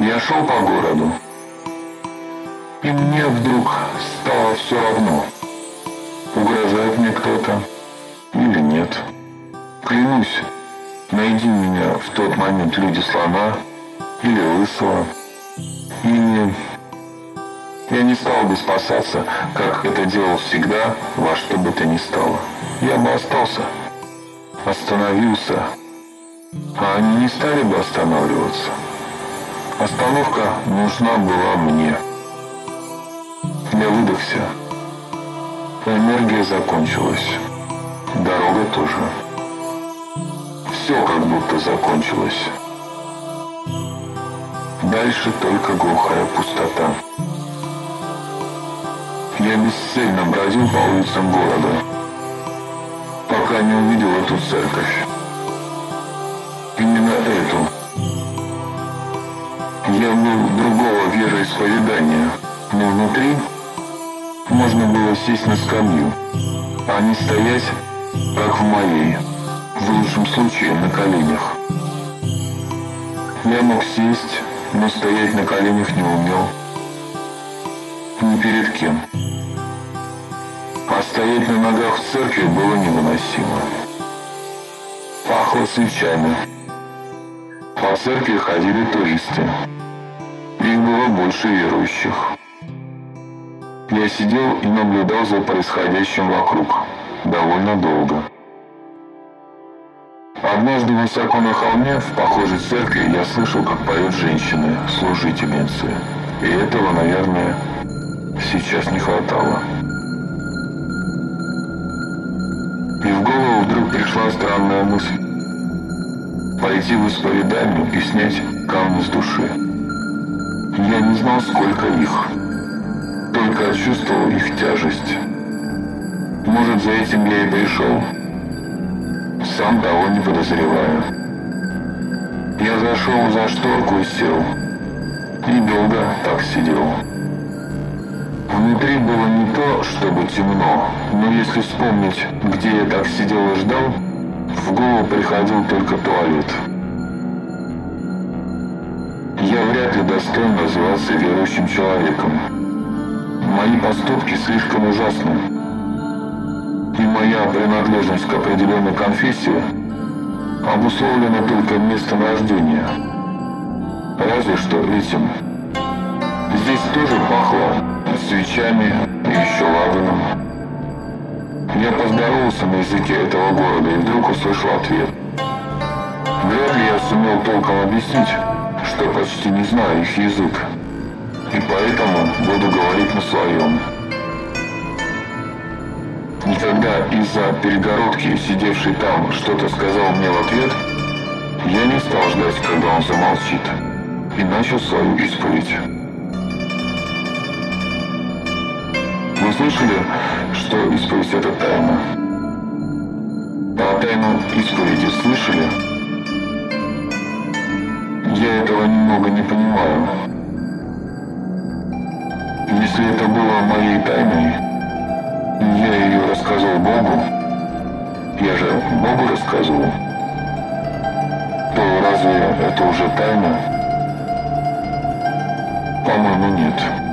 Я шел по городу, и мне вдруг стало все равно, угрожает мне кто-то или нет. Клянусь, найди меня в тот момент люди слона или лысого, или я не стал бы спасаться, как это делал всегда, во что бы то ни стало. Я бы остался, остановился, а они не стали бы останавливаться. Остановка нужна была мне. Я выдохся. Энергия закончилась. Дорога тоже. Все как будто закончилось. Дальше только глухая пустота. Я бесцельно бродил по улицам города, пока не увидел эту церковь. Именно эту. Я был другого вероисповедания, но внутри можно было сесть на скамью, а не стоять, как в моей, в лучшем случае на коленях. Я мог сесть, но стоять на коленях не умел. Ни перед кем. А стоять на ногах в церкви было невыносимо. Пахло свечами. По церкви ходили туристы. Их было больше верующих. Я сидел и наблюдал за происходящим вокруг довольно долго. Однажды высоко на холме, в похожей церкви, я слышал, как поют женщины, служительницы. И этого, наверное, сейчас не хватало. И в голову вдруг пришла странная мысль. Пойти в исповедальню и снять камни с души. Я не знал, сколько их. Только чувствовал их тяжесть. Может, за этим я и пришел сам того не подозревая. Я зашел за шторку и сел. И долго так сидел. Внутри было не то, чтобы темно, но если вспомнить, где я так сидел и ждал, в голову приходил только туалет. Я вряд ли достоин называться верующим человеком. Мои поступки слишком ужасны и моя принадлежность к определенной конфессии обусловлена только местом рождения. Разве что этим. Здесь тоже пахло свечами и еще ладаном. Я поздоровался на языке этого города и вдруг услышал ответ. Вряд ли я сумел толком объяснить, что почти не знаю их язык, и поэтому буду говорить на своем. Никогда из-за перегородки, сидевший там, что-то сказал мне в ответ, я не стал ждать, когда он замолчит, и начал свою исповедь. Слышали, что исповедь это тайна? А тайну исповеди слышали? Я этого немного не понимаю. Если это было моей тайной, я ее рассказывал Богу. Я же Богу рассказывал. То разве это уже тайна? По-моему, нет.